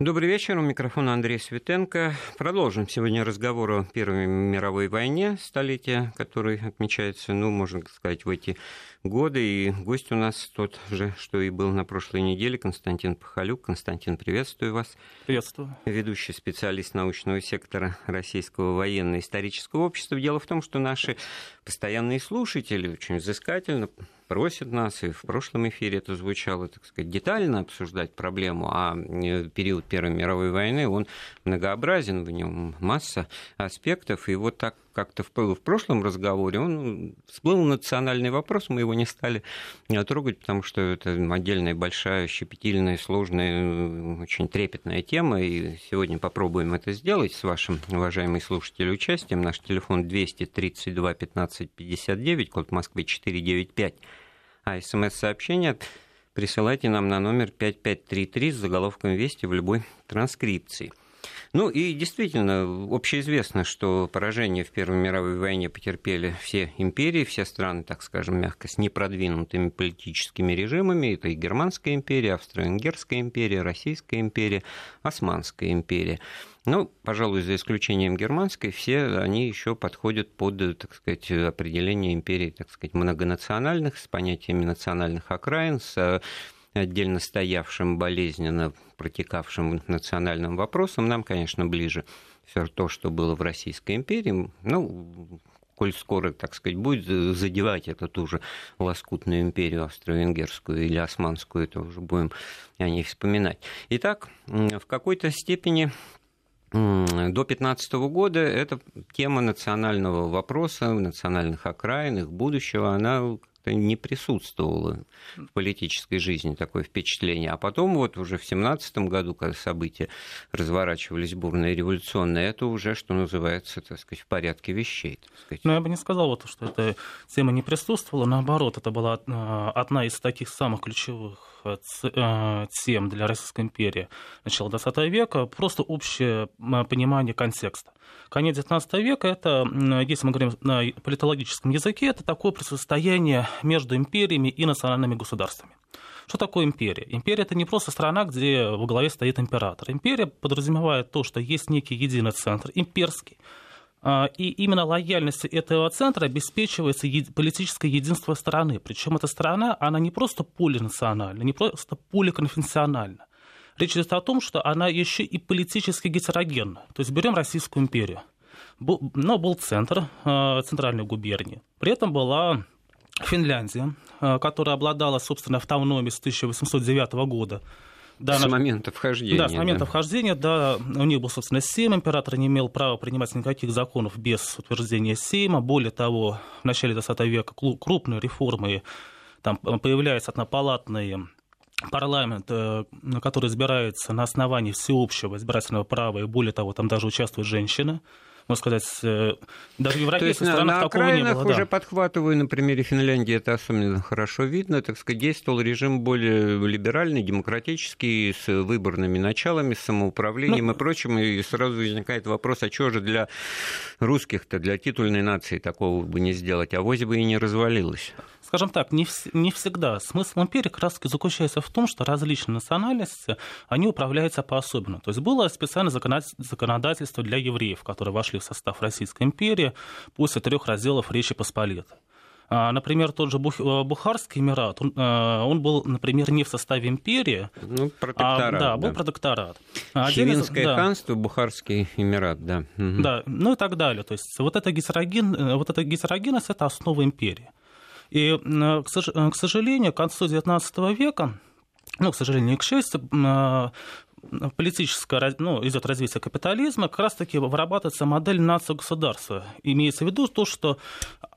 Добрый вечер. У микрофона Андрей Светенко. Продолжим сегодня разговор о Первой мировой войне, столетия, который отмечается, ну, можно сказать, в эти годы. И гость у нас тот же, что и был на прошлой неделе, Константин Пахалюк. Константин, приветствую вас. Приветствую. Ведущий специалист научного сектора Российского военно-исторического общества. Дело в том, что наши постоянные слушатели очень взыскательно просят нас, и в прошлом эфире это звучало, так сказать, детально обсуждать проблему, а э, период Первой мировой войны, он многообразен, в нем масса аспектов, и вот так как-то в, в прошлом разговоре он всплыл национальный вопрос, мы его не стали э, трогать, потому что это отдельная большая, щепетильная, сложная, э, очень трепетная тема, и сегодня попробуем это сделать с вашим, уважаемый слушатель, участием. Наш телефон 232 15 59, код Москвы 495 а смс-сообщение присылайте нам на номер 5533 с заголовком «Вести» в любой транскрипции. Ну и действительно, общеизвестно, что поражение в Первой мировой войне потерпели все империи, все страны, так скажем, мягко, с непродвинутыми политическими режимами. Это и Германская империя, Австро-Венгерская империя, Российская империя, Османская империя. Ну, пожалуй, за исключением германской, все они еще подходят под, так сказать, определение империи, так сказать, многонациональных, с понятиями национальных окраин, с отдельно стоявшим, болезненно протекавшим национальным вопросом, нам, конечно, ближе все то, что было в Российской империи. Ну, коль скоро, так сказать, будет задевать эту ту же лоскутную империю австро-венгерскую или османскую, это уже будем о ней вспоминать. Итак, в какой-то степени до 2015 года эта тема национального вопроса, национальных окраин, их будущего, она не присутствовало в политической жизни такое впечатление. А потом вот уже в 17 году, когда события разворачивались бурные революционные, это уже, что называется, так сказать, в порядке вещей. Ну, я бы не сказал, вот, что эта тема не присутствовала. Наоборот, это была а, одна из таких самых ключевых тем для Российской империи начала XX века, просто общее понимание контекста. Конец XIX века, это, если мы говорим на политологическом языке, это такое противостояние между империями и национальными государствами. Что такое империя? Империя это не просто страна, где во главе стоит император. Империя подразумевает то, что есть некий единый центр, имперский, и именно лояльностью этого центра обеспечивается политическое единство страны. Причем эта страна, она не просто полинациональна, не просто поликонфессиональна. Речь идет о том, что она еще и политически гетерогенна. То есть берем Российскую империю. Но был центр, э, центральной губернии. При этом была Финляндия, э, которая обладала, собственно, автономией с 1809 года. Да, с на... момента вхождения. Да, с момента да. вхождения, да, у них был, собственно, Сейм, император не имел права принимать никаких законов без утверждения Сейма. Более того, в начале XX века крупные реформы, там появляются однопалатные парламент, э, который избирается на основании всеобщего избирательного права, и более того, там даже участвуют женщины, можно сказать, э, даже в европейских есть странах на, такого не было. уже да. подхватываю, на примере Финляндии это особенно хорошо видно, так сказать, действовал режим более либеральный, демократический, с выборными началами, с самоуправлением ну, и прочим, и сразу возникает вопрос, а чего же для русских-то, для титульной нации такого бы не сделать, а вось бы и не развалилось скажем так, не, в, не всегда. Смысл империи как раз заключается в том, что различные национальности, они управляются по-особенному. То есть было специальное законодательство для евреев, которые вошли в состав Российской империи после трех разделов Речи Посполитой. А, например, тот же э, Бухарский Эмират, он, э, он был, например, не в составе империи, ну, протекторат, а, да, был да. протекторат. А Чевинское да. ханство, Бухарский Эмират, да. Угу. Да, ну и так далее. То есть вот эта, гетероген, э, вот эта гетерогенность – это основа империи. И, э, к сожалению, к концу XIX века, ну, к сожалению, к счастью, э, политическое, ну, идет развитие капитализма, как раз-таки вырабатывается модель нации-государства. Имеется в виду то, что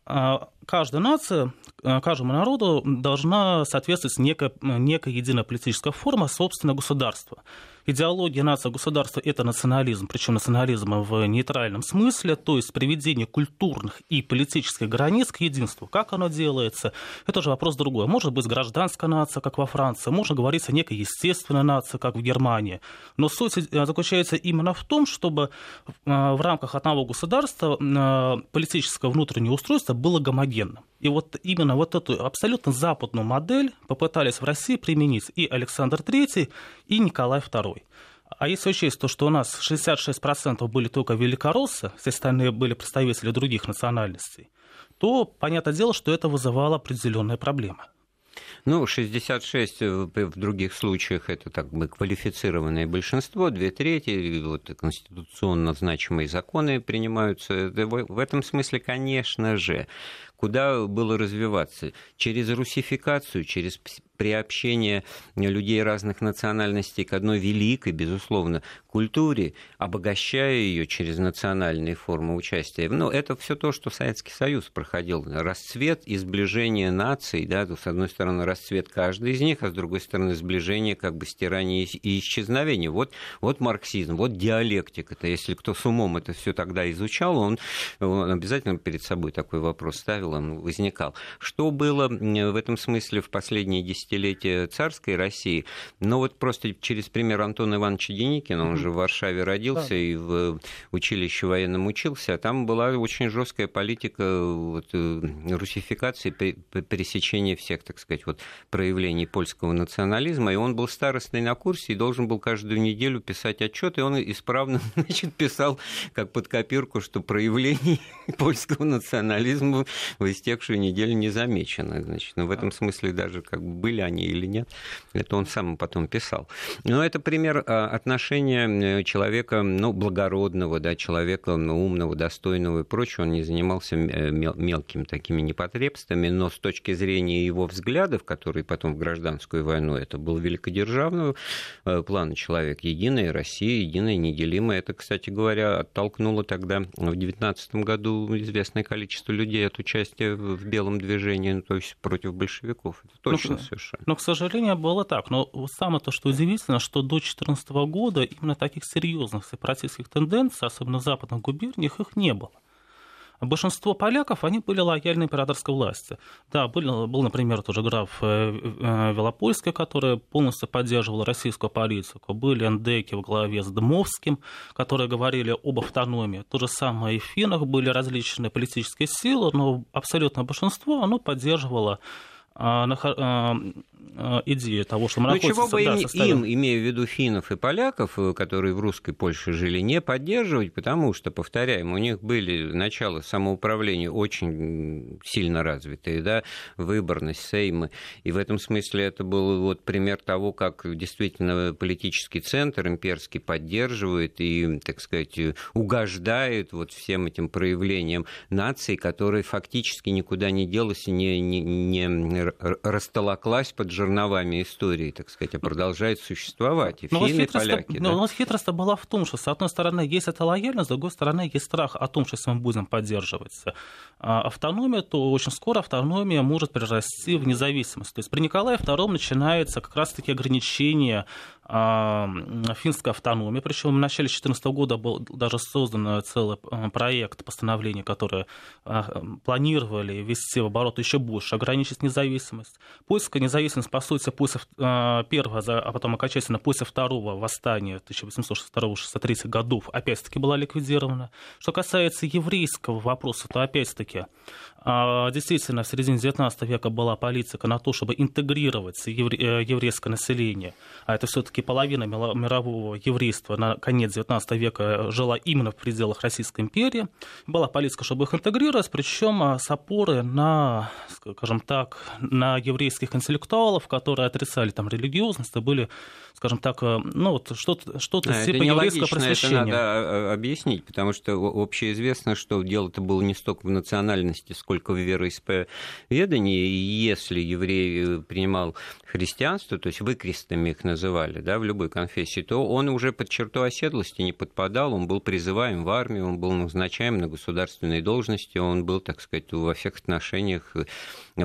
э, каждая нация, каждому народу должна соответствовать некая, некая единая политическая форма собственного государства идеология нация-государства – это национализм, причем национализм в нейтральном смысле, то есть приведение культурных и политических границ к единству. Как оно делается? Это уже вопрос другой. Может быть, гражданская нация, как во Франции, можно говорить о некой естественной нации, как в Германии. Но суть э, заключается именно в том, чтобы э, в рамках одного государства э, политическое внутреннее устройство было гомогенным. И вот именно вот эту абсолютно западную модель попытались в России применить и Александр III, и Николай II. А если учесть то, что у нас 66% были только великороссы, все остальные были представители других национальностей, то понятное дело, что это вызывало определенные проблемы. Ну, 66 в других случаях это так бы квалифицированное большинство, две трети, вот конституционно значимые законы принимаются. В этом смысле, конечно же, куда было развиваться? Через русификацию, через приобщение людей разных национальностей к одной великой, безусловно, культуре, обогащая ее через национальные формы участия. Ну, это все то, что Советский Союз проходил. Расцвет и сближение наций, да, с одной стороны, расцвет каждой из них, а с другой стороны, сближение, как бы стирание и исчезновение. Вот, вот марксизм, вот диалектика. Это если кто с умом это все тогда изучал, он, он обязательно перед собой такой вопрос ставил, он возникал. Что было в этом смысле в последние десятилетия царской России? Ну, вот просто через пример Антона Ивановича Деникина, он же в Варшаве родился да. и в училище военном учился, а там была очень жесткая политика вот, э, русификации, пересечения всех, так сказать, вот, проявлений польского национализма, и он был старостный на курсе и должен был каждую неделю писать отчет, и он исправно значит, писал как под копирку, что проявлений польского национализма в истекшую неделю не замечено. Значит, ну, в этом смысле даже как бы были они или нет, это он сам потом писал. Но это пример а, отношения человека, ну, благородного, да, человека ну, умного, достойного и прочего, он не занимался э, мелкими такими непотребствами, но с точки зрения его взглядов, которые потом в гражданскую войну, это был великодержавного э, плана человек, единая Россия, единая, неделимая. Это, кстати говоря, оттолкнуло тогда в 19 году известное количество людей от участия в белом движении, ну, то есть против большевиков. Это точно но, совершенно. Но, к сожалению, было так. Но самое то, что удивительно, что до 2014 года именно таких серьезных сепаратистских тенденций, особенно в западных губерниях, их не было. Большинство поляков, они были лояльны императорской власти. Да, был, был например, тоже граф э, э, Велопольский, который полностью поддерживал российскую политику. Были эндеки в главе с Дмовским, которые говорили об автономии. То же самое и в Финах были различные политические силы, но абсолютное большинство, оно поддерживало а, а, а, идея того, что мы ну, чего бы да, им, составим... им, имея в виду финнов и поляков, э, которые в русской Польше жили, не поддерживать, потому что, повторяем, у них были начало самоуправления очень сильно развитые, да, выборность, сеймы, и в этом смысле это был вот пример того, как действительно политический центр имперский поддерживает и, так сказать, угождает вот всем этим проявлениям нации, которые фактически никуда не делась и не, не, не растолоклась под жерновами истории, так сказать, а продолжает существовать. И но финны, и поляки. Но да? у нас хитрость была в том, что, с одной стороны, есть эта лояльность, с другой стороны, есть страх о том, что если мы будем поддерживать а, автономию, то очень скоро автономия может перерасти в независимость. То есть при Николае II начинается как раз-таки ограничение финской автономии. Причем в начале 2014 года был даже создан целый а, проект постановления, которое планировали ввести в оборот еще больше, ограничить независимость. Польская независимость, по сути, после первого, а потом окончательно после второго восстания 1862-63 годов опять-таки была ликвидирована. Что касается еврейского вопроса, то опять-таки действительно в середине 19 века была политика на то, чтобы интегрировать э, еврейское население, а это все-таки все-таки половина мирового еврейства на конец XIX века жила именно в пределах Российской империи. Была политика, чтобы их интегрировать, причем а, с опоры на, скажем так, на еврейских интеллектуалов, которые отрицали там религиозность, и были, скажем так, э, ну вот что-то, что-то а, типа еврейского просвещения. Это надо а, объяснить, потому что общеизвестно, что дело-то было не столько в национальности, сколько в вероисповедании. Если еврей э, принимал христианство, то есть выкрестами их называли, да, в любой конфессии, то он уже под черту оседлости не подпадал, он был призываем в армию, он был назначаем на государственные должности, он был, так сказать, во всех отношениях э,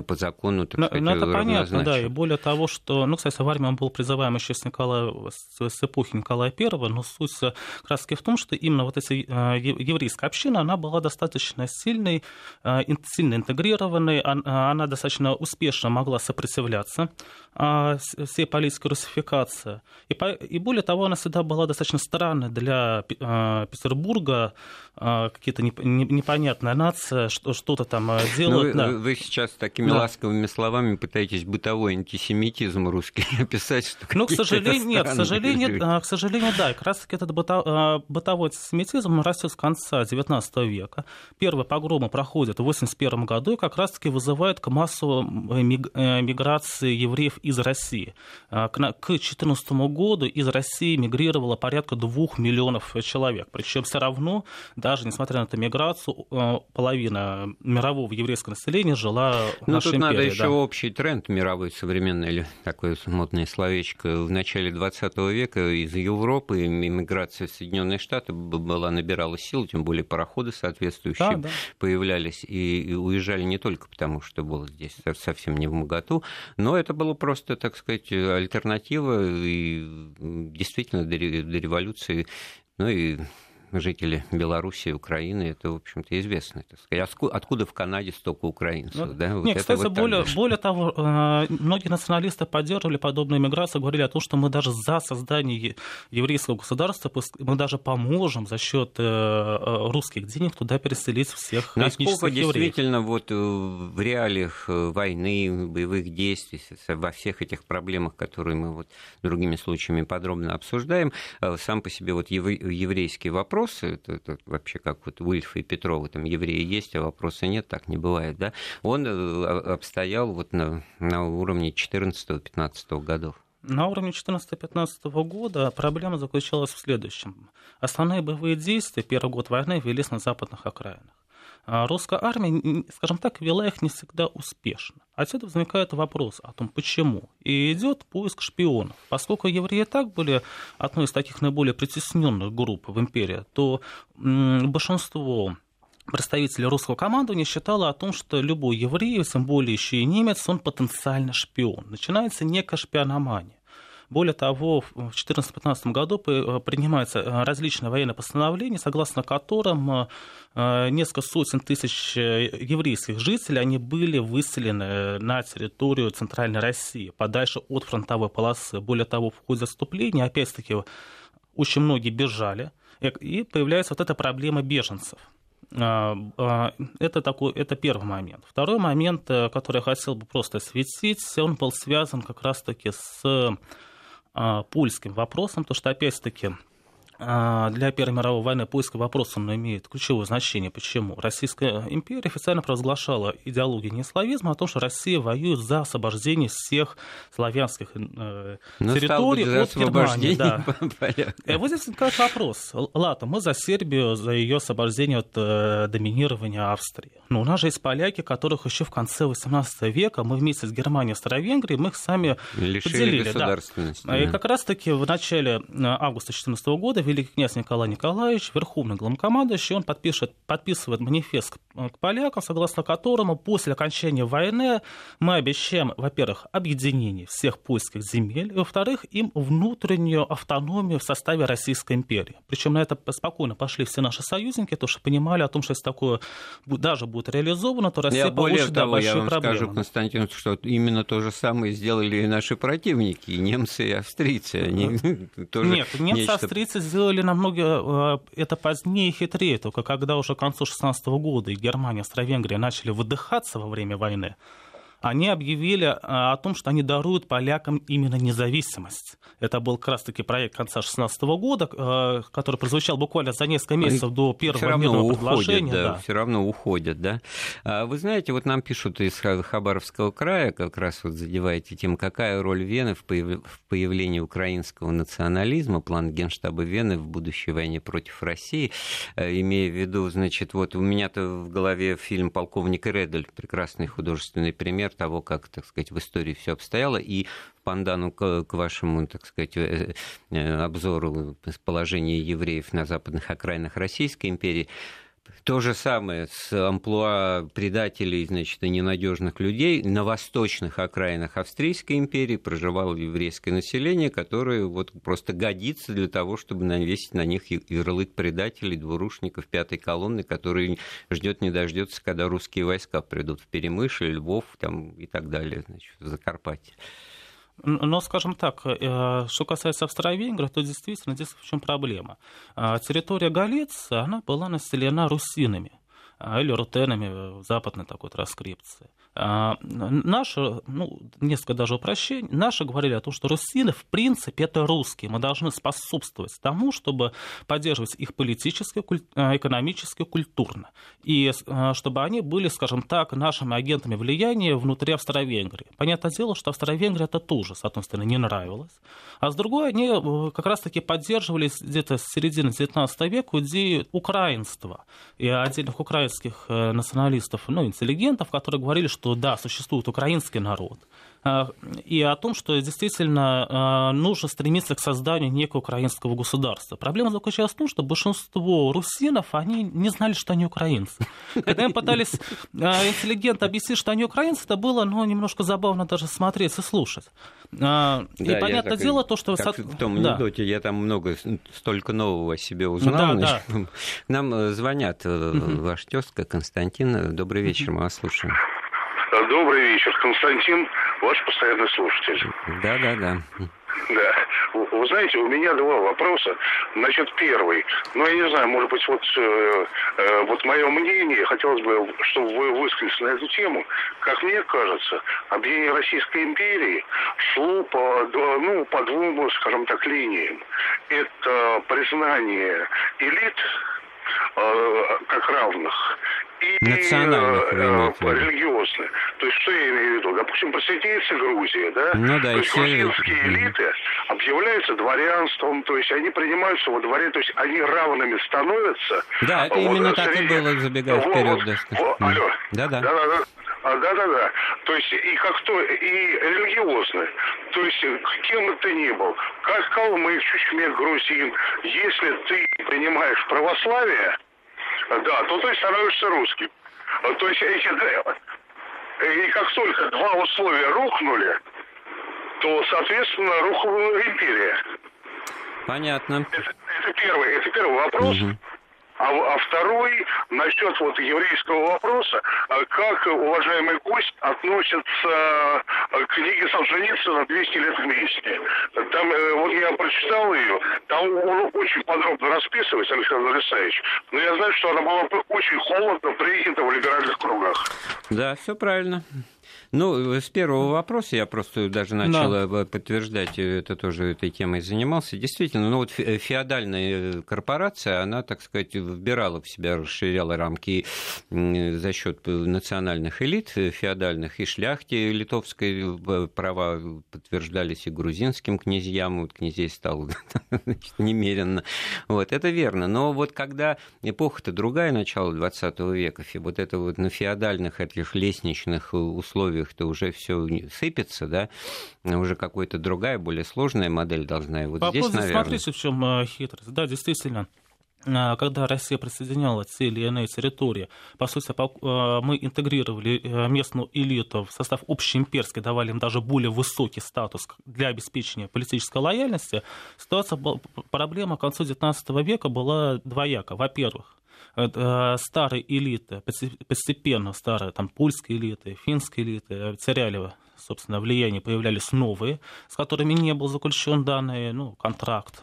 по закону, так но, сказать, но это понятно, да, и более того, что, ну, кстати, в армии он был призываем еще с, Николая, с эпохи Николая I, но суть как раз в том, что именно вот эта э, еврейская община, она была достаточно сильной, э, сильно интегрированной, она достаточно успешно могла сопротивляться всей политической русификации. И, и более того, она всегда была достаточно странной для Петербурга, какие-то непонятная нация, что-то там делают. Ну, вы, да. вы сейчас такими да. ласковыми словами пытаетесь бытовой антисемитизм русский описать, что Ну, к сожалению, нет, к сожалению, к сожалению, да, как раз-таки этот бытовой антисемитизм растет с конца XIX века. Первые погромы проходят в 1981 году и как раз-таки вызывают к массовой э, миграции евреев из России. А, к 2014 году из России мигрировало порядка двух миллионов человек. Причем все равно, даже несмотря на эту миграцию, э, половина мирового еврейского населения жила ну, тут империи. надо еще да. общий тренд мировой современный, или такое модное словечко. В начале 20 века из Европы иммиграция в Соединенные Штаты была набирала сил, тем более пароходы соответствующие да, да. появлялись и уезжали не только потому, что было здесь совсем не в моготу, но это было просто, так сказать, альтернатива, и действительно до революции ну и жители Беларуси, Украины, это, в общем-то, известно. Так сказать. Откуда в Канаде столько украинцев? Ну, да? Вот Нет, кстати, вот более, более того, э, многие националисты поддерживали подобную миграцию, говорили о том, что мы даже за создание еврейского государства, мы даже поможем за счет э, э, русских денег туда переселить всех Насколько действительно вот в реалиях войны, боевых действий, во всех этих проблемах, которые мы вот другими случаями подробно обсуждаем, сам по себе вот еврейский вопрос вопросы, это, это вообще как вот Уильф и Петрова, там евреи есть, а вопроса нет, так не бывает, да, он э, обстоял вот на, на уровне 14-15 годов. На уровне 14-15 года проблема заключалась в следующем. Основные боевые действия первый год войны велись на западных окраинах. А русская армия, скажем так, вела их не всегда успешно. Отсюда возникает вопрос о том, почему. И идет поиск шпионов. Поскольку евреи так были одной из таких наиболее притесненных групп в империи, то большинство представителей русского командования считало о том, что любой еврей, тем более еще и немец, он потенциально шпион. Начинается некая шпиономания. Более того, в 2014-2015 году э, принимаются э, различные военные постановления, согласно которым э, несколько сотен тысяч еврейских жителей они были выселены на территорию Центральной России, подальше от фронтовой полосы. Более того, в ходе отступления, опять-таки, очень многие бежали, и появляется вот эта проблема беженцев. Это, такой, это первый момент. Второй момент, который я хотел бы просто осветить, он был связан как раз-таки с польским вопросом, то что, опять-таки, а, для Первой мировой войны польский вопрос он имеет ключевое значение. Почему? Российская империя официально провозглашала идеологию неславизма о том, что Россия воюет за освобождение всех славянских э, ну, территорий от Германии. Да. И вот здесь возникает вопрос. Ладно, мы за Сербию, за ее освобождение от э, доминирования Австрии. Но у нас же есть поляки, которых еще в конце XVIII века мы вместе с Германией и Старовенгрией мы их сами Лишили поделили. Да. Да. И как раз-таки в начале э, августа 2014 года великий князь Николай Николаевич, верховный главнокомандующий, он подпишет, подписывает манифест к, полякам, согласно которому после окончания войны мы обещаем, во-первых, объединение всех польских земель, и, во-вторых, им внутреннюю автономию в составе Российской империи. Причем на это спокойно пошли все наши союзники, потому что понимали о том, что если такое даже будет реализовано, то Россия я получит более того, большие я вам проблемы. скажу, Константин, что именно то же самое сделали и наши противники, и немцы, и австрийцы. Они тоже Нет, немцы, австрийцы сделали намного э, это позднее и хитрее, только когда уже к концу 16 года Германия, Австро-Венгрия начали выдыхаться во время войны, они объявили э, о том, что они даруют полякам именно независимость. Это был как раз-таки проект конца 16 года, э, который прозвучал буквально за несколько месяцев до первого все равно уходят, Да, да. Все равно уходят, да. А вы знаете, вот нам пишут из Хабаровского края, как раз вот задеваете тем, какая роль Вены в появлении украинского национализма, план Генштаба Вены в будущей войне против России, э, имея в виду, значит, вот у меня-то в голове фильм «Полковник Редель», прекрасный художественный пример того, как, так сказать, в истории все обстояло, и пандану к, к вашему, так сказать, э, э, обзору положения евреев на западных окраинах Российской империи, То же самое с амплуа предателей, значит, и ненадежных людей. На восточных окраинах Австрийской империи проживало еврейское население, которое вот просто годится для того, чтобы навесить на них ярлык предателей, двурушников пятой колонны, который ждет не дождется, когда русские войска придут в Перемышль, Львов там, и так далее, значит, в Закарпатье. Но, скажем так, э, что касается Австро-Венгрии, то действительно здесь в чем проблема. А, территория Галиции, она была населена русинами а, или рутенами в западной такой транскрипции. А, наши, ну, несколько даже упрощений, наши говорили о том, что русины, в принципе, это русские. Мы должны способствовать тому, чтобы поддерживать их политически, а, экономически, культурно. И а, чтобы они были, скажем так, нашими агентами влияния внутри Австро-Венгрии. Понятное дело, что Австро-Венгрия это тоже, с одной стороны, не нравилось. А с другой, они э, как раз-таки поддерживали где-то с середины XIX века идею украинства и отдельных украинских э, националистов, ну, интеллигентов, которые говорили, что что да, существует украинский народ, а, и о том, что действительно а, нужно стремиться к созданию некого украинского государства. Проблема заключалась в том, что большинство русинов, они не знали, что они украинцы. Когда им пытались а, интеллигент объяснить, что они украинцы, это было ну, немножко забавно даже смотреть и слушать. И да, понятное дело, то, что... Как в том анекдоте, да. я там много, столько нового о себе узнал. Да, да. Нам э, звонят, угу. ваш тезка Константин. Добрый вечер, мы вас слушаем. Добрый вечер, Константин, ваш постоянный слушатель. Да, да, да. Да. Вы знаете, у меня два вопроса. Значит, первый. Ну, я не знаю, может быть, вот, э, э, вот мое мнение, хотелось бы, чтобы вы высказались на эту тему. Как мне кажется, объединение Российской империи шло по, ну, по двум, скажем так, линиям. Это признание элит э, как равных и Национальных, э, э, религиозных. То есть, что я имею в виду? Допустим, присоединяется Грузия, да? Ну да, то есть, грузинские все... элиты объявляются дворянством, то есть, они принимаются во дворе, то есть, они равными становятся. Да, это вот, именно так среди... и было, забегая вот, вперед. Да, вот, алло. Да-да. Да-да-да. А, да-да-да. То есть и как то, и религиозно. То есть кем бы ты ни был, как калмык, чучмек, грузин, если ты принимаешь православие, да, то ты становишься русским. То есть эти, и как только два условия рухнули, то, соответственно, рухнула империя. Понятно. Это, это первый, это первый вопрос. Угу. А, а второй насчет вот еврейского вопроса, а как уважаемый гость относится э, к книге Солженицына «200 лет вместе». Там, э, вот я прочитал ее, там он очень подробно расписывается, Александр Алексеевич, но я знаю, что она была очень холодно принята в либеральных кругах. Да, все правильно. Ну, с первого вопроса я просто даже начал да. подтверждать, это тоже этой темой занимался. Действительно, ну вот феодальная корпорация, она, так сказать, вбирала в себя, расширяла рамки за счет национальных элит феодальных и шляхте литовской права подтверждались и грузинским князьям, вот князей стало значит, немерено. Вот, это верно. Но вот когда эпоха-то другая, начало 20 века, вот это вот на феодальных этих лестничных условиях условиях-то уже все сыпется, да, уже какая-то другая, более сложная модель должна. И вот По здесь, наверное... Смотрите, в чем э, хитрость. Да, действительно, э, когда Россия присоединяла те или иные территории, по сути, э, мы интегрировали местную элиту в состав общеимперской, давали им даже более высокий статус для обеспечения политической лояльности, ситуация, проблема к концу XIX века была двояка. Во-первых, старые элиты, постепенно старые, там, польские элиты, финские элиты теряли собственно, влияние, появлялись новые, с которыми не был заключен данный ну, контракт,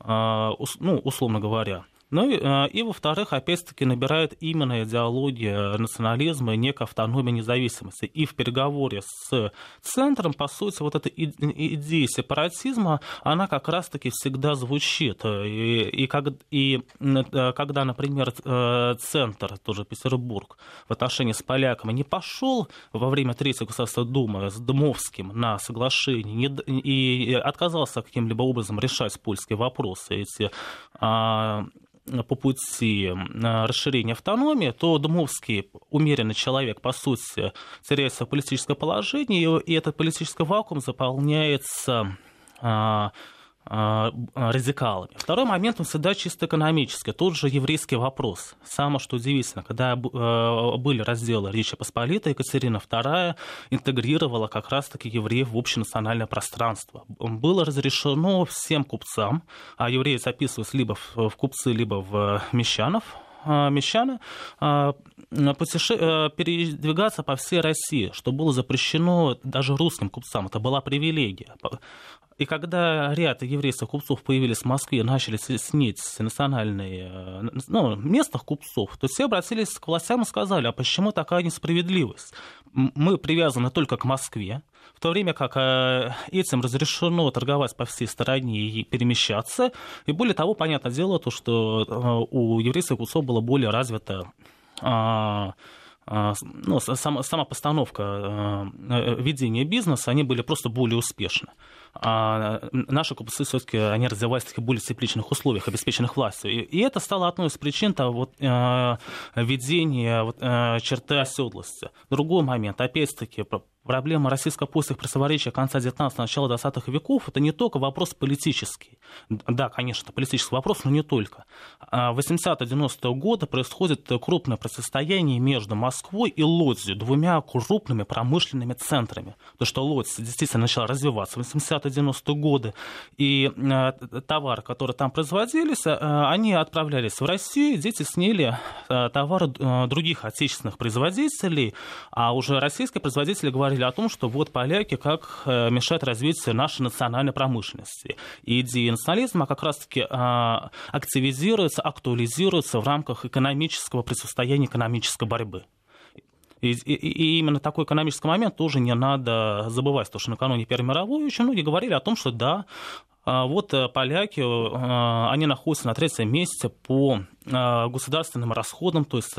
э, ну, условно говоря. Ну и, э, и во-вторых, опять-таки набирает именно идеология национализма и некой автономии независимости. И в переговоре с центром, по сути, вот эта идея сепаратизма, она как раз-таки всегда звучит. И, и, как, и э, когда, например, э, центр, тоже Петербург, в отношении с поляками не пошел во время Третьего Государственной Думы с Дмовским на соглашение не, и отказался каким-либо образом решать польские вопросы, эти а, по пути расширения автономии, то Дмовский умеренный человек, по сути, теряется в политическое положение, и этот политический вакуум заполняется а, радикалами. Второй момент, он всегда чисто экономический. Тот же еврейский вопрос. Самое, что удивительно, когда были разделы Речи Посполитой, Екатерина II интегрировала как раз-таки евреев в общенациональное пространство. Было разрешено всем купцам, а евреи записывались либо в купцы, либо в мещанов, мещаны путеше... передвигаться по всей России, что было запрещено даже русским купцам. Это была привилегия. И когда ряд еврейских купцов появились в Москве, начали снить национальные, э, ну, местных купцов, то все обратились к властям и сказали, а почему такая несправедливость? Мы привязаны только к Москве, в то время как э, этим разрешено торговать по всей стране и перемещаться. И более того, понятное дело, то, что э, у еврейских купцов было более развито ну, сама, сама постановка ведения бизнеса, они были просто более успешны наши купцы все-таки они развивались в таких более тепличных условиях, обеспеченных властью. И, и это стало одной из причин того, вот, э, введения вот, э, черты оседлости. Другой момент, опять-таки, проблема российско-польских противоречий конца 19 начала 20 веков это не только вопрос политический. Да, конечно, политический вопрос, но не только. В 80-90-е годы происходит крупное противостояние между Москвой и Лодзью, двумя крупными промышленными центрами. То, что Лодзь действительно начала развиваться в 80-90-е годы, и э, товары, которые там производились, э, они отправлялись в Россию, дети снили э, товары других отечественных производителей, а уже российские производители говорили, говорили о том, что вот поляки как э, мешают развитию нашей национальной промышленности. И идея национализма как раз-таки а, активизируется, актуализируется в рамках экономического противостояния, экономической борьбы. И, и, и именно такой экономический момент тоже не надо забывать, потому что накануне Первой мировой очень многие говорили о том, что да, а, вот э, поляки, э, они находятся на третьем месте по государственным расходам, то есть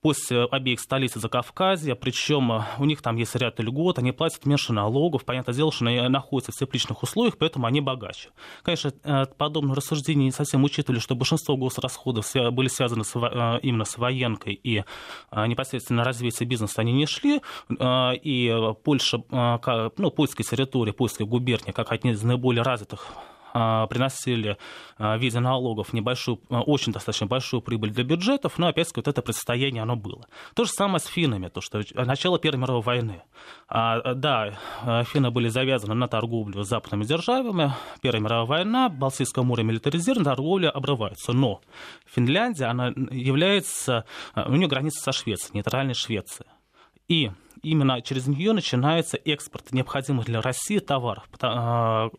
после обеих столиц Закавказья, причем э, у них там есть ряд льгот, они платят меньше налогов, понятное дело, что они находятся в тепличных условиях, поэтому они богаче. Конечно, э, подобные рассуждения не совсем учитывали, что большинство госрасходов были связаны с, э, именно с военкой и непосредственно развитие бизнеса они не шли, и Польша, ну, польская территория, польская губерния, как одни из наиболее развитых приносили а, в виде налогов небольшую, а, очень достаточно большую прибыль для бюджетов, но опять-таки вот это предстояние оно было. То же самое с финнами, то что начало Первой мировой войны. Да, финны были завязаны на торговлю с западными державами, Первая мировая война, Балтийское море милитаризировано, торговля обрывается, но Финляндия, она является, у нее граница со Швецией, нейтральной Швеции. И именно через нее начинается экспорт необходимых для России товаров, а,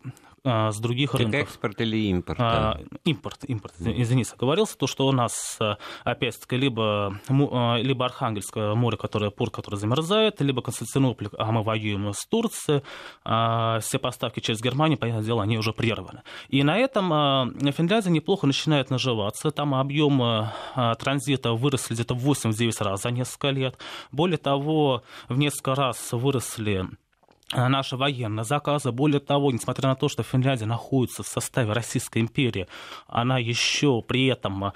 с других так рынков. экспорт или импорт? А, импорт, импорт, извините, оговорился, то, что у нас, а, опять-таки, либо, а, либо Архангельское море, которое, порт, который замерзает, либо Константинополь, а мы воюем с Турцией, а, все поставки через Германию, понятное дело, они уже прерваны. И на этом а, Финляндия неплохо начинает наживаться, там объем а, транзита выросли где-то в 8-9 раз за несколько лет. Более того, в несколько раз выросли наши военные заказы. Более того, несмотря на то, что Финляндия находится в составе Российской империи, она еще при этом, э,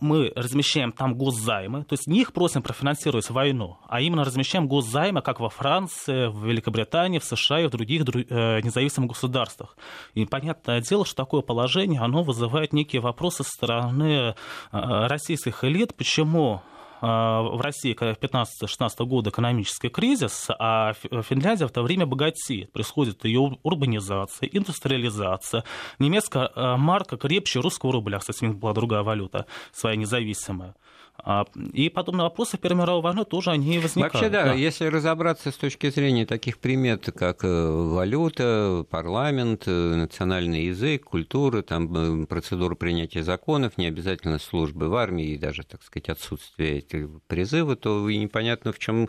мы размещаем там госзаймы, то есть не их просим профинансировать войну, а именно размещаем госзаймы, как во Франции, в Великобритании, в США и в других э, независимых государствах. И понятное дело, что такое положение, оно вызывает некие вопросы со стороны российских элит, почему а, в России, в 15-16 года экономический кризис, а Финляндия в то время богатеет. Происходит ее урбанизация, индустриализация. Немецкая а, марка крепче русского рубля, кстати, у них была другая валюта, своя независимая. А, и подобные вопросы в Первой мировой войны тоже они возникают. Вообще, да, да, если разобраться с точки зрения таких примет, как э, валюта, парламент, э, национальный язык, культура, там, э, процедура принятия законов, не обязательно службы в армии и даже, так сказать, отсутствие этих призыва, то и непонятно, в чем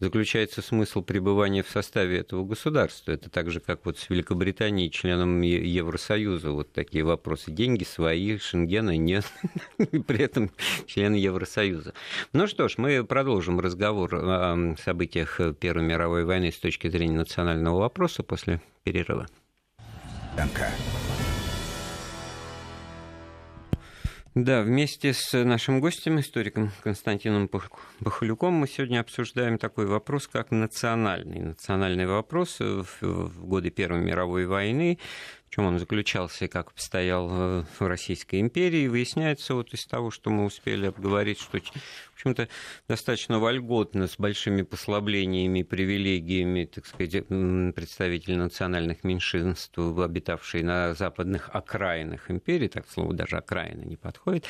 заключается смысл пребывания в составе этого государства. Это так же, как вот с Великобританией, членом Евросоюза, вот такие вопросы. Деньги свои, Шенгена нет, при этом члены Евросоюза Евросоюза. Ну что ж, мы продолжим разговор о событиях Первой мировой войны с точки зрения национального вопроса после перерыва. Да, вместе с нашим гостем, историком Константином Бахалюком, мы сегодня обсуждаем такой вопрос, как национальный. Национальный вопрос в годы Первой мировой войны, чем он заключался и как обстоял в Российской империи. Выясняется вот из того, что мы успели обговорить, что общем-то, достаточно вольготно, с большими послаблениями привилегиями, так сказать, представители национальных меньшинств, обитавшие на западных окраинах империи, так слово даже окраина не подходит,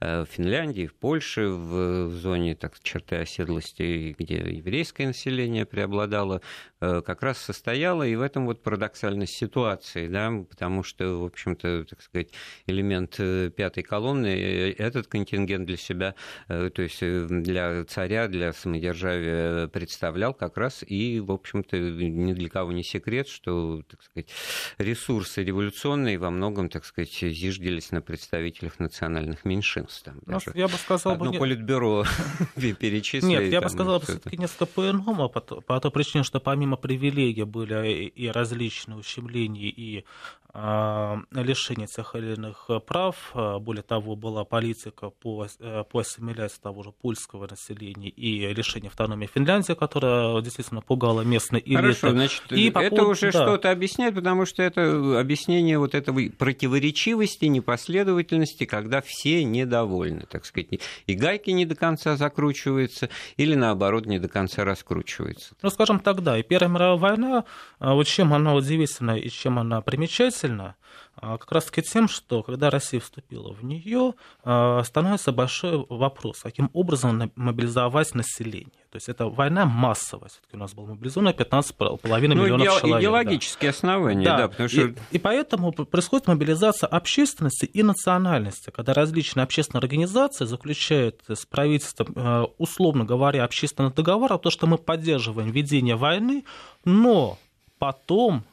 э, в Финляндии, в Польше, в зоне так, черты оседлости, где еврейское население преобладало, э, как раз состояло и в этом вот парадоксальность ситуации, да, потому что, в общем-то, так сказать, элемент э, пятой колонны, этот контингент для себя, то есть для царя, для самодержавия представлял как раз и, в общем-то, ни для кого не секрет, что, так сказать, ресурсы революционные во многом, так сказать, зиждились на представителях национальных меньшинств. Там, ну, даже я бы сказал... Одно бы... политбюро перечислили. Нет, я бы сказал все-таки несколько по-иному, по, той причине, что помимо привилегий были и различные ущемления, и лишение тех или иных прав. А, более того, была политика по, э, по ассимиляции того же польского населения и лишение автономии Финляндии, которая действительно пугала местные элиты. Хорошо, значит, и это поводу, уже да. что-то объясняет, потому что это объяснение вот этого противоречивости, непоследовательности, когда все недовольны, так сказать. И гайки не до конца закручиваются, или наоборот не до конца раскручиваются. Ну, скажем так, да, и Первая мировая война, а, вот чем она удивительна и чем она примечательна, замечательно а, как раз-таки тем, что когда Россия вступила в нее, а, становится большой вопрос, каким образом мобилизовать население. То есть это война массовая. Все-таки у нас было мобилизовано 15,5 ну, миллионов иде- человек. Идеологические да. основания, да. да потому что... и, и поэтому происходит мобилизация общественности и национальности, когда различные общественные организации заключают с правительством, э, условно говоря, общественный договор о том, что мы поддерживаем ведение войны, но потом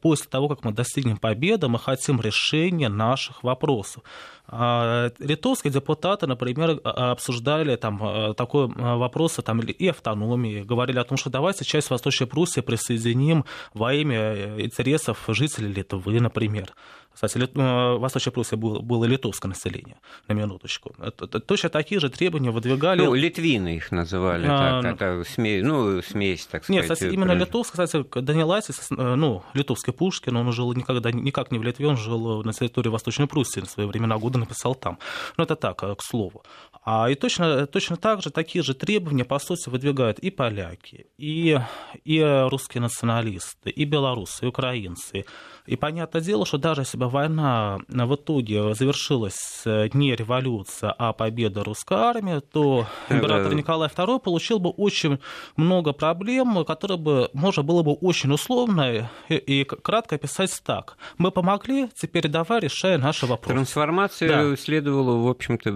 после того, как мы достигнем победы, мы хотим решения наших вопросов. А, литовские депутаты, например, а, обсуждали там э, такой э, вопрос там, и автономии, говорили о том, что давайте часть Восточной Пруссии присоединим во имя интересов жителей Литвы, например. Кстати, э, Восточная Пруссия было, было литовское население, на минуточку. Точно такие же требования выдвигали... Ну, литвины их называли, а, так, это смесь, ну, смесь, так сказать. Нет, кстати, именно литовский, кстати, Даниласис, э, ну, литовский Пушкин, он жил никогда, никак не в Литве, он жил на территории Восточной Пруссии, на свои времена года написал там. Ну, это так, э, к слову. А и точно, точно так же такие же требования, по сути, выдвигают и поляки, и, и русские националисты, и белорусы, и украинцы, и понятное дело, что даже если бы война в итоге завершилась э, не революция, а победа русской армии, то император Николай II получил бы очень много проблем, которые бы можно было бы очень условно и, и кратко описать так. Мы помогли, теперь давай решай наши вопросы. Трансформация да. следовала, в общем-то,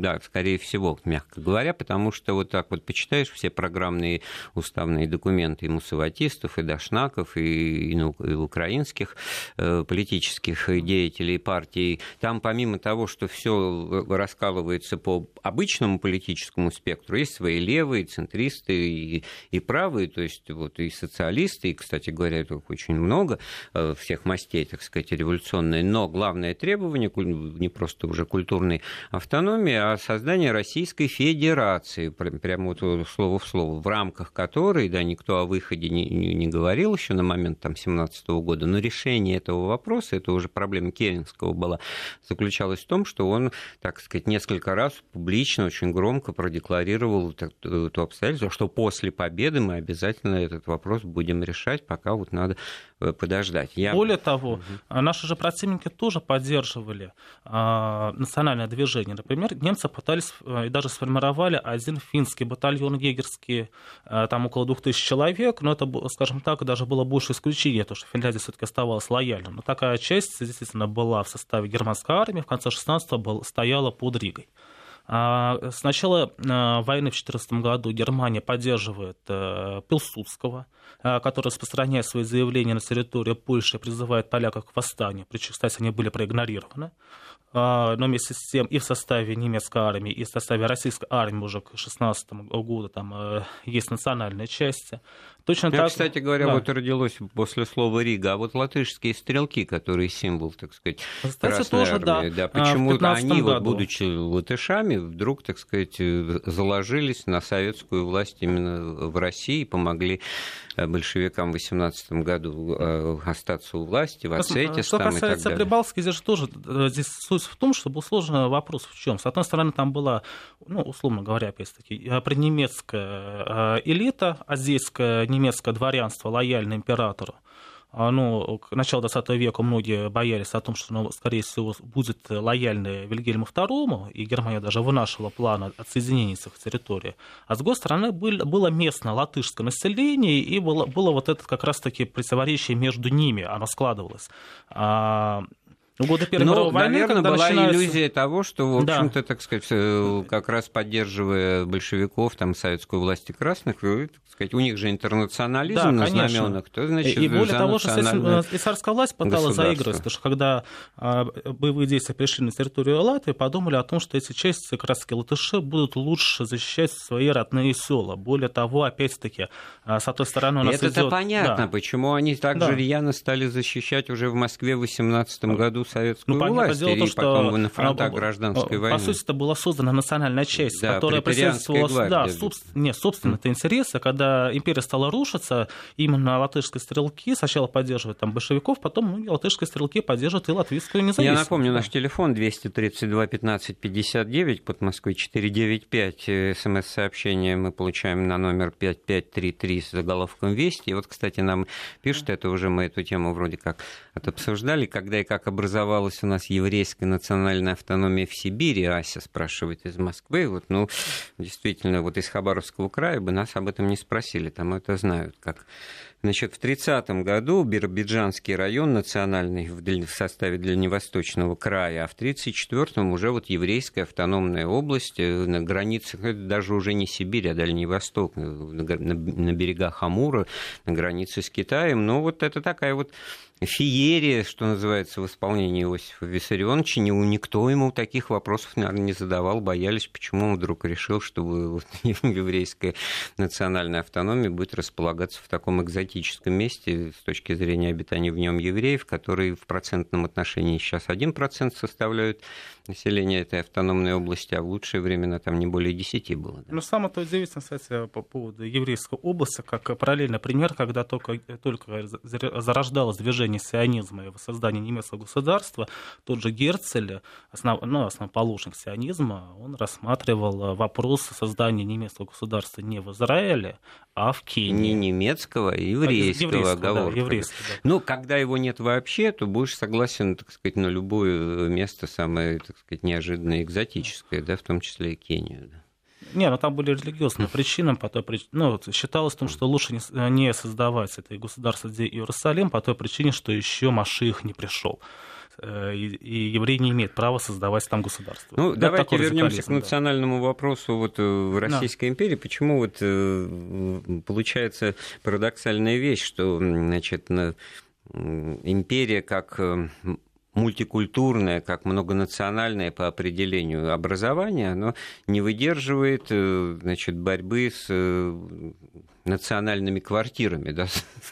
да, скорее всего, мягко говоря, потому что вот так вот почитаешь все программные уставные документы и мусаватистов, и дашнаков, и, и, и украинских, политических деятелей партии. Там помимо того, что все раскалывается по обычному политическому спектру, есть свои левые, центристы и, и правые, то есть вот и социалисты, и, кстати говоря, это очень много э, всех мастей, так сказать, революционные. Но главное требование не просто уже культурной автономии, а создание Российской Федерации, прямо вот слово в слово, в рамках которой, да, никто о выходе не, не говорил еще на момент там 17 года, но решение решение этого вопроса, это уже проблема Керенского была, заключалась в том, что он, так сказать, несколько раз публично, очень громко продекларировал то обстоятельство, что после победы мы обязательно этот вопрос будем решать, пока вот надо подождать. Я... Более того, угу. наши же противники тоже поддерживали а, национальное движение. Например, немцы пытались э, и даже сформировали один финский батальон егерский, а, там около двух тысяч человек, но это, скажем так, даже было больше исключение, то, что Финляндия все-таки оставалась лояльным. Но такая часть действительно была в составе германской армии, в конце 16-го стояла под Ригой. А, с начала а, войны в 2014 году Германия поддерживает э, Пилсудского, а, который распространяет свои заявления на территории Польши, призывает поляков к восстанию. Причем, кстати, они были проигнорированы. Но вместе с тем и в составе немецкой армии, и в составе российской армии уже к 2016 году там э, есть национальные части. Точно Я, так... кстати говоря, да. вот родилось после слова Рига, а вот латышские стрелки, которые символ, так сказать, кстати, Красной тоже, армии, да, да почему-то они, году. вот, будучи латышами, годами вдруг, так сказать, заложились на советскую власть именно в России и помогли большевикам в 18 году остаться у власти, в Осетии Что касается Прибалтики, здесь же тоже здесь суть в том, что был сложный вопрос в чем. С одной стороны, там была, ну, условно говоря, опять-таки, преднемецкая элита, азийское немецкое дворянство, лояльное императору. А, ну, к началу 20 века многие боялись о том, что, ну, скорее всего, будет лояльны Вильгельму II, и Германия даже вынашивала планы отсоединения с их территории. А с другой стороны, было местное латышское население, и было, было вот это как раз-таки противоречие между ними, оно складывалось. В годы Первой ну, мировой войны, наверное, была начинается... иллюзия того, что, в общем-то, да. так сказать, э, как раз поддерживая большевиков, там, советскую власть и красных, так сказать, у них же интернационализм да, на конечно. знаменах, то, значит, И более того, что э, и царская власть пыталась заигрывать, потому что когда а, боевые действия пришли на территорию Латвии, подумали о том, что эти части, как раз латыши, будут лучше защищать свои родные села. Более того, опять-таки, а, с одной стороны, у нас Это идет... понятно, да. почему они так да. же рьяно стали защищать уже в Москве в 18 году советскую ну, власть, дело и то, что потом на фронтах гражданской войны. По сути, это была создана национальная часть, да, которая преследовала да, собствен, не, собственно-то интересы. Когда империя стала рушиться, именно латышские стрелки сначала поддерживают там большевиков, потом ну, латышские стрелки поддерживают и латвийскую независимость. Я напомню, наш телефон 232 15 59, под Москвой 495, смс-сообщение мы получаем на номер 5533 с заголовком «Вести». И вот, кстати, нам пишут, это уже мы эту тему вроде как обсуждали, когда и как образовалась образовалась у нас еврейская национальная автономия в Сибири, Ася спрашивает из Москвы. Вот, ну, действительно, вот из Хабаровского края бы нас об этом не спросили, там это знают, как Значит, в 30 году Биробиджанский район национальный в составе Дальневосточного края, а в 34-м уже вот еврейская автономная область э, на границах, это даже уже не Сибирь, а Дальний Восток, э, на берегах Амура, на границе с Китаем. Но вот это такая вот феерия, что называется, в исполнении Иосифа Виссарионовича. Никто ему таких вопросов, наверное, не задавал, боялись, почему он вдруг решил, что вот еврейская национальная автономия будет располагаться в таком экзотическом месте с точки зрения обитания в нем евреев, которые в процентном отношении сейчас 1% составляют населения этой автономной области, а в лучшие времена там не более 10 было. Да. Ну, самое-то удивительное, кстати, по поводу еврейской области, как параллельный пример, когда только, только зарождалось движение сионизма и воссоздание немецкого государства, тот же Герцель, основ, ну, основоположник сионизма, он рассматривал вопрос создания немецкого государства не в Израиле, а в Кении. Не немецкого, а еврейского, еврейского оговорка. Да, еврейского, да. Ну, когда его нет вообще, то будешь согласен, так сказать, на любое место самое, так сказать, неожиданное, экзотическое, да, в том числе и Кению. Да. Не, ну там были религиозные причины, по той причине, ну, считалось, том, что лучше не, не создавать это государство, где Иерусалим, по той причине, что еще Маших не пришел. Э, и, и евреи не имеют права создавать там государство. Ну, Это давайте вернемся к национальному да. вопросу вот э, в Российской да. империи. Почему вот э, получается парадоксальная вещь, что значит, империя как мультикультурное, как многонациональное по определению образование, оно не выдерживает значит, борьбы с национальными квартирами. Да?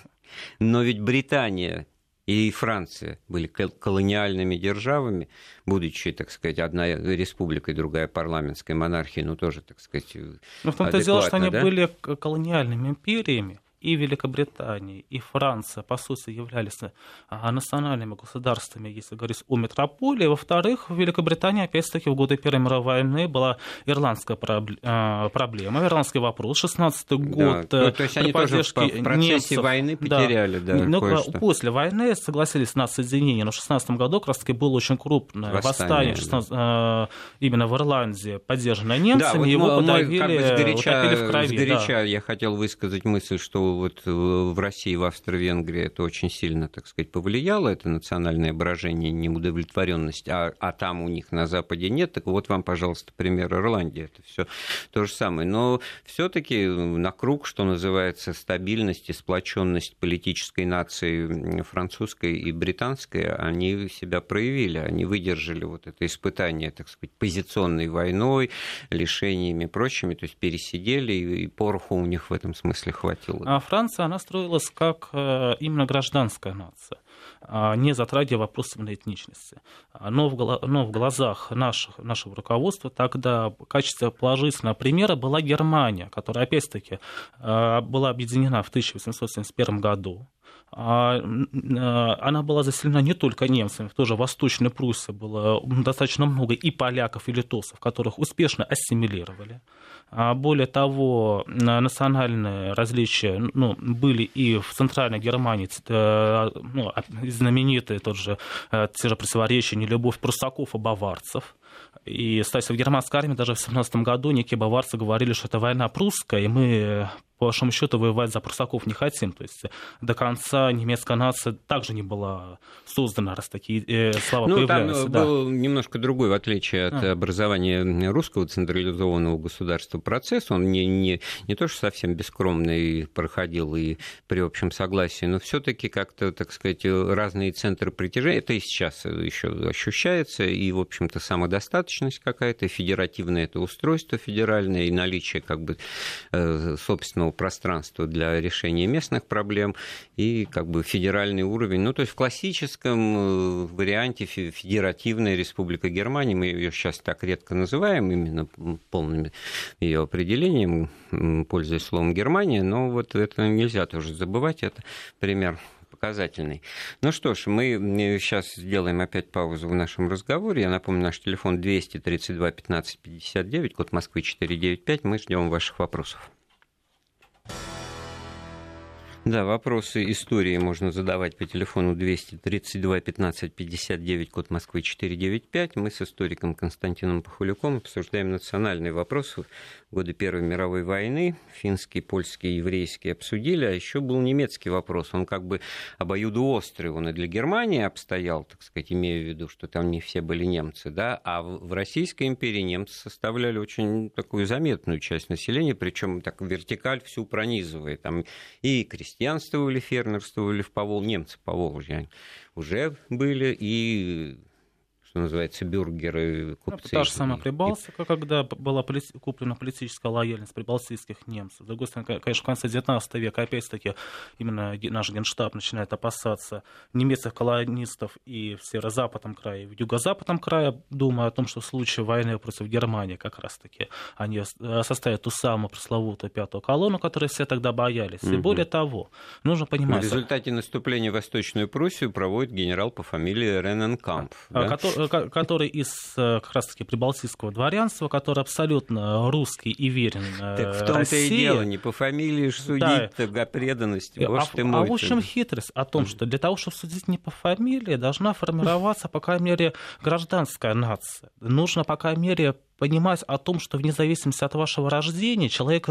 Но ведь Британия и Франция были колониальными державами, будучи, так сказать, одна республика и другая парламентская монархия, ну тоже, так сказать, Но в том-то дело, что они да? были колониальными империями, и Великобритания, и Франция, по сути, являлись а, национальными государствами, если говорить о метрополии. Во-вторых, в Великобритании, опять-таки, в годы Первой мировой войны была ирландская а, проблема, ирландский вопрос, 16 год. Да, то, то есть они тоже в процессе немцев, войны потеряли, да, да Но после войны согласились на соединение, но в 16 году как раз-таки было очень крупное восстание, восстание 16, да. именно в Ирландии, поддержанное немцами, да, вот его подавили, как бы сгоряча, в крови. Сгоряча да. я хотел высказать мысль, что вот в России, в Австро-Венгрии это очень сильно, так сказать, повлияло, это национальное брожение, неудовлетворенность, а, а там у них на Западе нет, так вот вам, пожалуйста, пример Ирландии, это все то же самое. Но все-таки на круг, что называется, стабильность и сплоченность политической нации французской и британской, они себя проявили, они выдержали вот это испытание, так сказать, позиционной войной, лишениями и прочими, то есть пересидели, и пороху у них в этом смысле хватило. А Франция, она строилась как именно гражданская нация. А, не затрагивая вопрос именно этничности. Но в, но в глазах наших, нашего руководства тогда в качестве положительного примера была Германия, которая, опять-таки, а, была объединена в 1871 году. Она была заселена не только немцами, тоже в Восточной Пруссии было достаточно много и поляков, и литовцев, которых успешно ассимилировали. Более того, национальные различия ну, были и в Центральной Германии, э, ну, знаменитые тот же, э, те же противоречия, нелюбовь прусаков и баварцев. И, кстати, в германской армии даже в 17 году некие баварцы говорили, что это война прусская, и мы по большому счету воевать за прусаков не хотим. То есть до конца немецкая нация также не была создана, раз такие э, слова ну, появляются. Там да. был немножко другой, в отличие от а. образования русского централизованного государства, процесс. Он не, не, не то, что совсем бескромный проходил и при общем согласии, но все-таки как-то, так сказать, разные центры притяжения, это и сейчас еще ощущается, и, в общем-то, самодостаточность какая-то, федеративное это устройство федеральное, и наличие как бы э, собственного пространства для решения местных проблем и как бы федеральный уровень. Ну, то есть в классическом э, варианте Федеративная Республика Германия, мы ее сейчас так редко называем, именно полным ее определением, пользуясь словом Германия, но вот это нельзя тоже забывать, это пример показательный. Ну что ж, мы сейчас сделаем опять паузу в нашем разговоре. Я напомню, наш телефон 232 15 59, код Москвы 495. Мы ждем ваших вопросов. Да, вопросы истории можно задавать по телефону 232 15 59, код Москвы 495. Мы с историком Константином Пахулюком обсуждаем национальные вопросы годы Первой мировой войны. Финский, польский, еврейский обсудили, а еще был немецкий вопрос. Он как бы обоюдоострый, он и для Германии обстоял, так сказать, имея в виду, что там не все были немцы, да, а в Российской империи немцы составляли очень такую заметную часть населения, причем так вертикаль всю пронизывая. Там и крестьянствовали, фермерствовали в Повол, немцы по Волжье уже были, и что называется, бюргеры, купцы. Ну, та же самая Прибалтика, когда была куплена политическая лояльность прибалтийских немцев. С другой стороны, конечно, в конце 19 века, опять-таки, именно наш генштаб начинает опасаться немецких колонистов и в северо-западном крае, и в юго-западном крае, думая о том, что в случае войны против Германии как раз-таки они составят ту самую пресловутую пятую колонну, которую все тогда боялись. Угу. И более того, нужно понимать... В результате наступления в Восточную Пруссию проводит генерал по фамилии Рененкамп. А, да? который, который из э, как раз-таки прибалтийского дворянства, который абсолютно русский и верен э, Так в том-то и дело, не по фамилии ж судить, да. о преданности, а, ты мой. А в общем хитрость о том, что для того, чтобы судить не по фамилии, должна формироваться, по крайней мере, гражданская нация. Нужно, по крайней мере, понимать о том, что вне зависимости от вашего рождения человек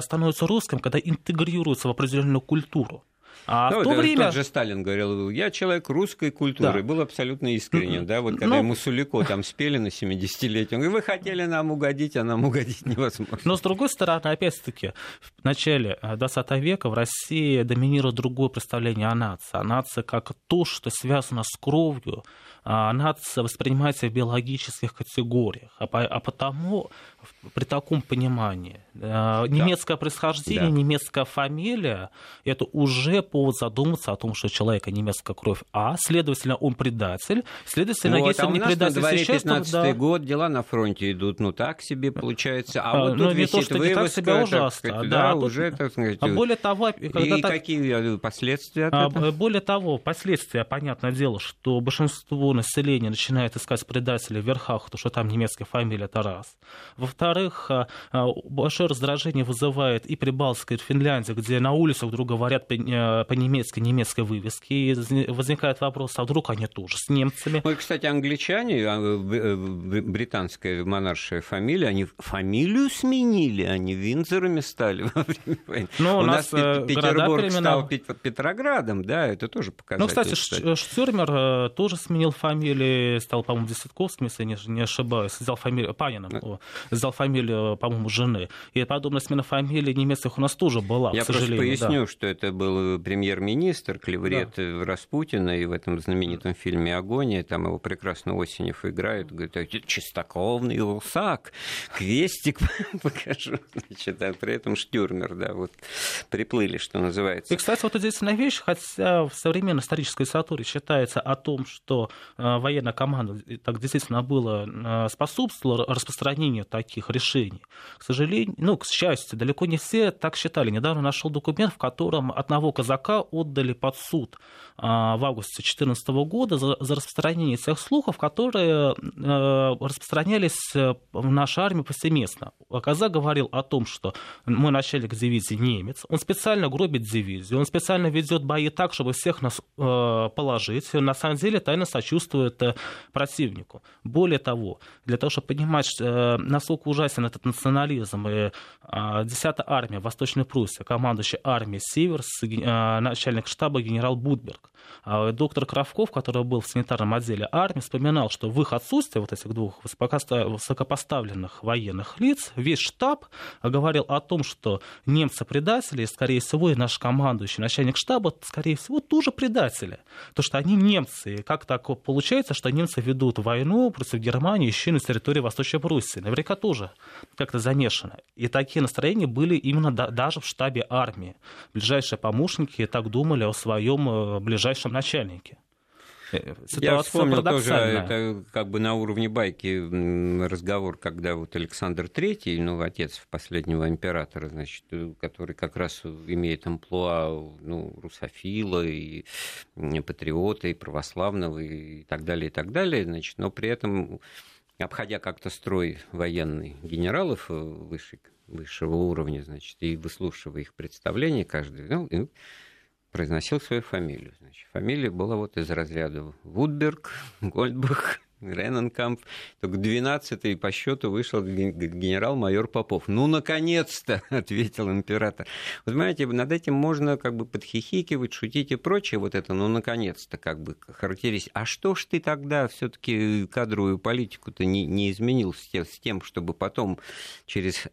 становится русским, когда интегрируется в определенную культуру. А ну, в то это, время... Тот же Сталин говорил, я человек русской культуры, да. был абсолютно искренен, да, вот когда Но... ему Сулико там спели на 70-летие, он говорит, вы хотели нам угодить, а нам угодить невозможно. Но с другой стороны, опять-таки, в начале 20 века в России доминирует другое представление о нации. А нация как то, что связано с кровью, а нация воспринимается в биологических категориях, а, а потому при таком понимании э, немецкое да. происхождение, да. немецкая фамилия – это уже повод задуматься о том, что у человека немецкая кровь, а, следовательно, он предатель, следовательно, вот, если а он не предатель на сейчас, 15 да. год, дела на фронте идут, ну так себе получается, а, а вот ну, тут не то, что не так себя ужасно, сказать, да, да уже, так сказать, а более того, когда и так... какие последствия от а, этого? Более того, последствия, понятное дело, что большинство населения начинает искать предателей в верхах, то что там немецкая фамилия, это раз. Во-вторых, а, большое раздражение вызывает и Прибалтика, и Финляндия, где на улицах вдруг говорят по-немецки немецкой вывески, и возникает вопрос, а вдруг они тоже с немцами? Ну и, кстати, англичане, а, э, британская монаршая фамилия, они фамилию сменили, они Винзорами стали во время войны. Ну, у, у нас, нас э, Петербург переименов... стал Петроградом, да, это тоже показатель. Ну, кстати, кстати. Штюрмер э, тоже сменил фамилии, стал, по-моему, Десятковским, если я не ошибаюсь, взял фамилию Паниным, да. Взял фамилию, по-моему, жены. И подобная смена фамилии немецких у нас тоже была, я к сожалению. Я просто поясню, да. что это был премьер-министр, клеврет да. Распутина, и в этом знаменитом фильме «Агония», там его прекрасно Осенев играет, говорит, чистокровный русак, квестик покажу. Значит, а при этом Штюрмер, да, вот приплыли, что называется. И, кстати, вот удивительная вещь, хотя в современной исторической литературе считается о том, что э, военная команда так действительно было э, способствовала распространению таких решений. К сожалению, ну, к счастью, далеко не все так считали. Недавно нашел документ, в котором одного казака отдали под суд э, в августе 2014 года за, распространение тех слухов, которые распространялись в нашей армии повсеместно. Казак говорил о том, что мой начальник дивизии немец, он специально гробит дивизию, он специально ведет бои так, чтобы всех нас э, положить. На самом деле тайно сочувствует э, противнику. Более того, для того, чтобы понимать, э, насколько ужасен этот национализм, и 10-я армия Восточной Пруссии, командующий армией Северс, начальник штаба генерал Будберг, доктор Кравков, который был в санитарном отделе армии, вспоминал, что в их отсутствие вот этих двух высокопоставленных военных лиц весь штаб говорил о том, что немцы предатели, и, скорее всего, и наш командующий начальник штаба, скорее всего, тоже предатели. То, что они немцы. И как так получается, что немцы ведут войну против Германии еще на территории Восточной Пруссии? Наверняка тоже как-то замешано. И такие настроения были именно даже в штабе армии. Ближайшие помощники так думали о своем э, ближайшем начальнике. Ситуация Я вспомнил тоже, это как бы на уровне байки разговор, когда вот Александр Третий, ну, отец последнего императора, значит, э, который как раз имеет амплуа, ну, русофила и патриота, и православного, и так далее, и так далее, значит, но при этом обходя как-то строй военный генералов э, выше, высшего уровня, значит, и выслушивая их представления каждый, ну, произносил свою фамилию. Значит, фамилия была вот из разряда Вудберг, Гольдбах, Рененкамп. Только 12-й по счету вышел генерал-майор Попов. Ну, наконец-то, ответил император. Вы знаете, над этим можно как бы подхихикивать, шутить и прочее. Вот это, ну, наконец-то, как бы характеристика. А что ж ты тогда все-таки кадровую политику-то не, не изменил с тем, чтобы потом через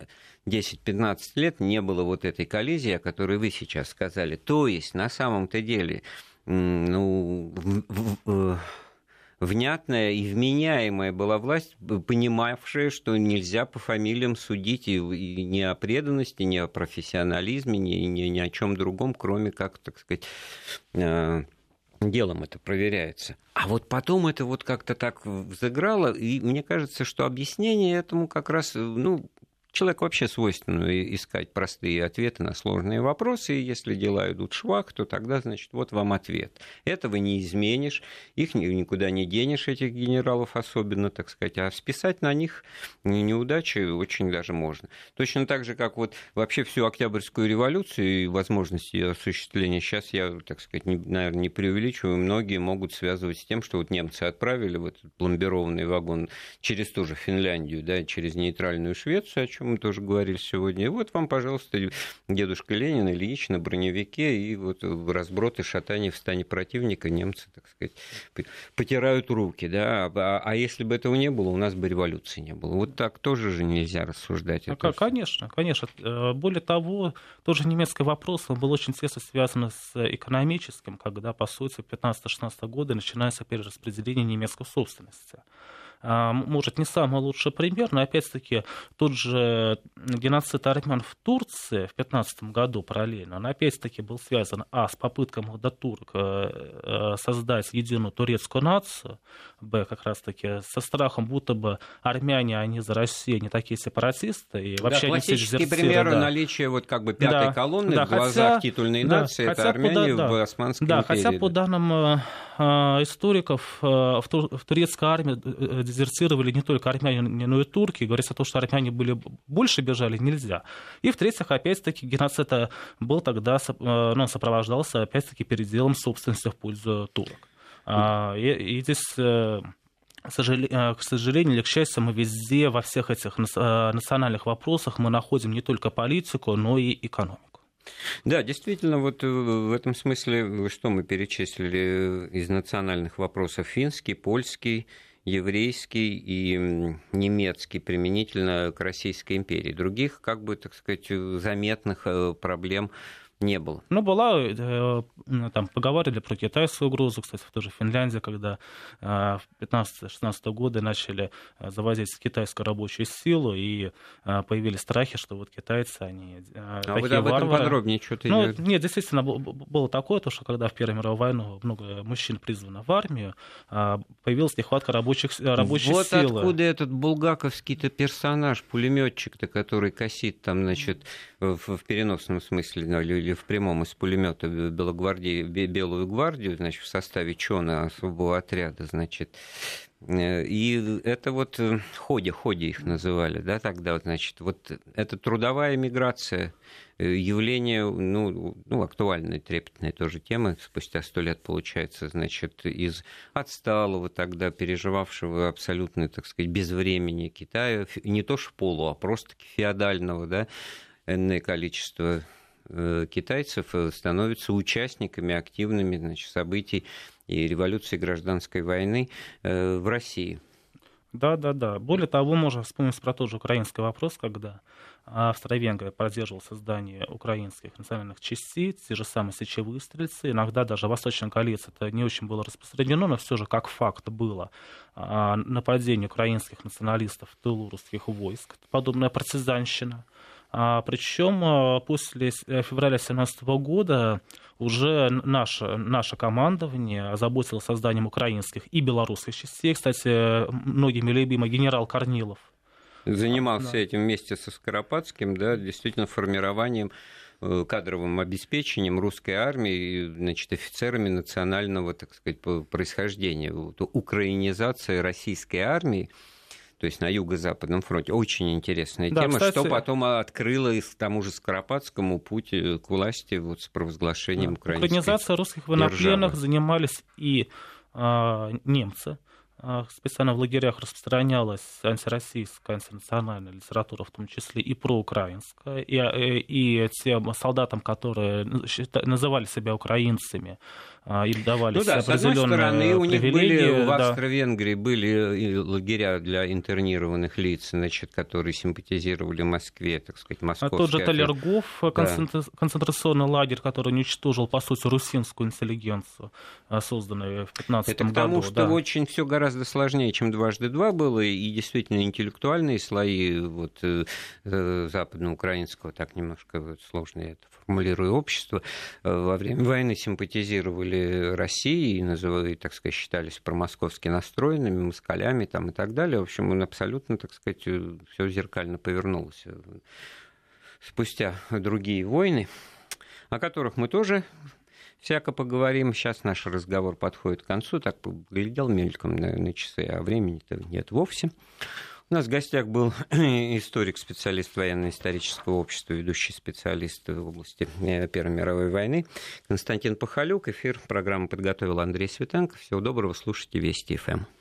10-15 лет не было вот этой коллизии, о которой вы сейчас сказали. То есть, на самом-то деле, ну, внятная и вменяемая была власть, понимавшая, что нельзя по фамилиям судить и, и ни о преданности, ни о профессионализме, ни, ни, ни о чем другом, кроме как, так сказать, э, делом это проверяется. А вот потом это вот как-то так взыграло, и мне кажется, что объяснение этому как раз, ну, Человек вообще свойственно искать простые ответы на сложные вопросы, и если дела идут швах, то тогда, значит, вот вам ответ. Этого не изменишь, их никуда не денешь, этих генералов особенно, так сказать, а списать на них неудачи очень даже можно. Точно так же, как вот вообще всю Октябрьскую революцию и возможности ее осуществления, сейчас я, так сказать, не, наверное, не преувеличиваю, многие могут связывать с тем, что вот немцы отправили в этот пломбированный вагон через ту же Финляндию, да, через нейтральную Швецию, о чем мы тоже говорили сегодня. И вот вам, пожалуйста, дедушка Ленин, Ильич на броневике, и вот разброд и шатание в стане противника немцы, так сказать, потирают руки. Да? А, а если бы этого не было, у нас бы революции не было. Вот так тоже же нельзя рассуждать. Ну, это конечно, конечно. Э, более того, тоже немецкий вопрос он был очень тесно связан с экономическим, когда, по сути, в 15-16 годы начинается перераспределение немецкой собственности. А, может, не самый лучший пример, но опять-таки тот же геноцид армян в Турции в 15 году параллельно, он опять-таки был связан, а, с попыткой Магдатурк э, э, создать единую турецкую нацию, б, как раз-таки со страхом, будто бы армяне, они за Россию не такие сепаратисты, и вообще да, классический пример да. наличия вот как бы пятой да, колонны да, в глазах хотя, титульной да, нации, это армяне по, в Османской да, империи. Хотя по данным э, историков в турецкой армии дезертировали не только армяне, но и турки. Говорится о том, что армяне были больше бежали, нельзя. И в-третьих, опять-таки, геноцид был тогда, э, ну, сопровождался, опять-таки, переделом собственности в пользу турок. А, и, и здесь э, к сожалению или к счастью, мы везде, во всех этих национальных вопросах мы находим не только политику, но и экономику. Да, действительно, вот в этом смысле, что мы перечислили из национальных вопросов, финский, польский, еврейский и немецкий применительно к Российской империи. Других, как бы, так сказать, заметных э, проблем не было. Ну, была, э, там, поговорили про китайскую угрозу, кстати, в той же Финляндии, когда э, в 15-16 годы начали э, завозить китайскую рабочую силу, и появились страхи, что вот китайцы, они а такие вы об этом варвары. подробнее что-то... Ну, нет, действительно, было такое, то, что когда в Первую мировую войну много мужчин призвано в армию, появилась нехватка рабочих, рабочей вот силы. Вот откуда этот булгаковский-то персонаж, пулеметчик-то, который косит там, значит, в, в переносном смысле, ну, или в прямом из пулемета Белогвардии, Белую гвардию, значит, в составе ЧОНа особого отряда, значит, э, и это вот э, ходи, ходи их называли, да, тогда, значит, вот эта трудовая миграция, э, явление, ну, ну, актуальная, трепетная тоже тема, спустя сто лет, получается, значит, из отсталого тогда, переживавшего абсолютно, так сказать, безвремени Китая, не то шполу, а просто феодального, да, энное количество Э, китайцев э, становятся участниками активными значит, событий и революции гражданской войны э, в России. Да, да, да. Более того, можно вспомнить про тот же украинский вопрос, когда Австро-Венгрия поддерживала создание украинских национальных частей, те же самые сечевые стрельцы. Иногда даже в Восточной коалиции это не очень было распространено, но все же как факт было нападение украинских националистов тылу русских войск. Подобная партизанщина. А, причем а, после э, февраля 2017 года уже наше, наше командование озаботилось созданием украинских и белорусских частей. Кстати, многими любимый генерал Корнилов. Занимался да. этим вместе со Скоропадским, да, действительно формированием э, кадровым обеспечением русской армии, значит, офицерами национального, так сказать, происхождения. Украинизация российской армии то есть на Юго-Западном фронте. Очень интересная да, тема, кстати... что потом открыло и тому же Скоропадскому путь э, к власти вот с провозглашением да. украинской Организация русских военнопленных занимались и а, немцы, специально в лагерях распространялась антироссийская, антинациональная литература, в том числе и проукраинская, и, э, и тем солдатам, которые называли себя украинцами, а, им давали ну, да, с одной стороны, у них были в Австро-Венгрии были лагеря для интернированных лиц, значит, которые симпатизировали Москве, так сказать, московский. А тот же Талергов, да. концентрационный лагерь, который уничтожил, по сути, русинскую интеллигенцию, а, созданную в 15 году. Это потому, что да. очень все гораздо сложнее, чем дважды два было, и действительно интеллектуальные слои вот, э, э, западноукраинского, так немножко сложно это формулирую, общества э, во время войны симпатизировали России и, называли, так сказать, считались промосковски настроенными, москалями там, и так далее. В общем, он абсолютно, так сказать, все зеркально повернулось. Спустя другие войны, о которых мы тоже всяко поговорим. Сейчас наш разговор подходит к концу. Так поглядел мельком на, на часы, а времени-то нет вовсе. У нас в гостях был историк, специалист военно-исторического общества, ведущий специалист в области э, Первой мировой войны Константин Пахалюк. Эфир программы подготовил Андрей Светенко. Всего доброго, слушайте Вести ФМ.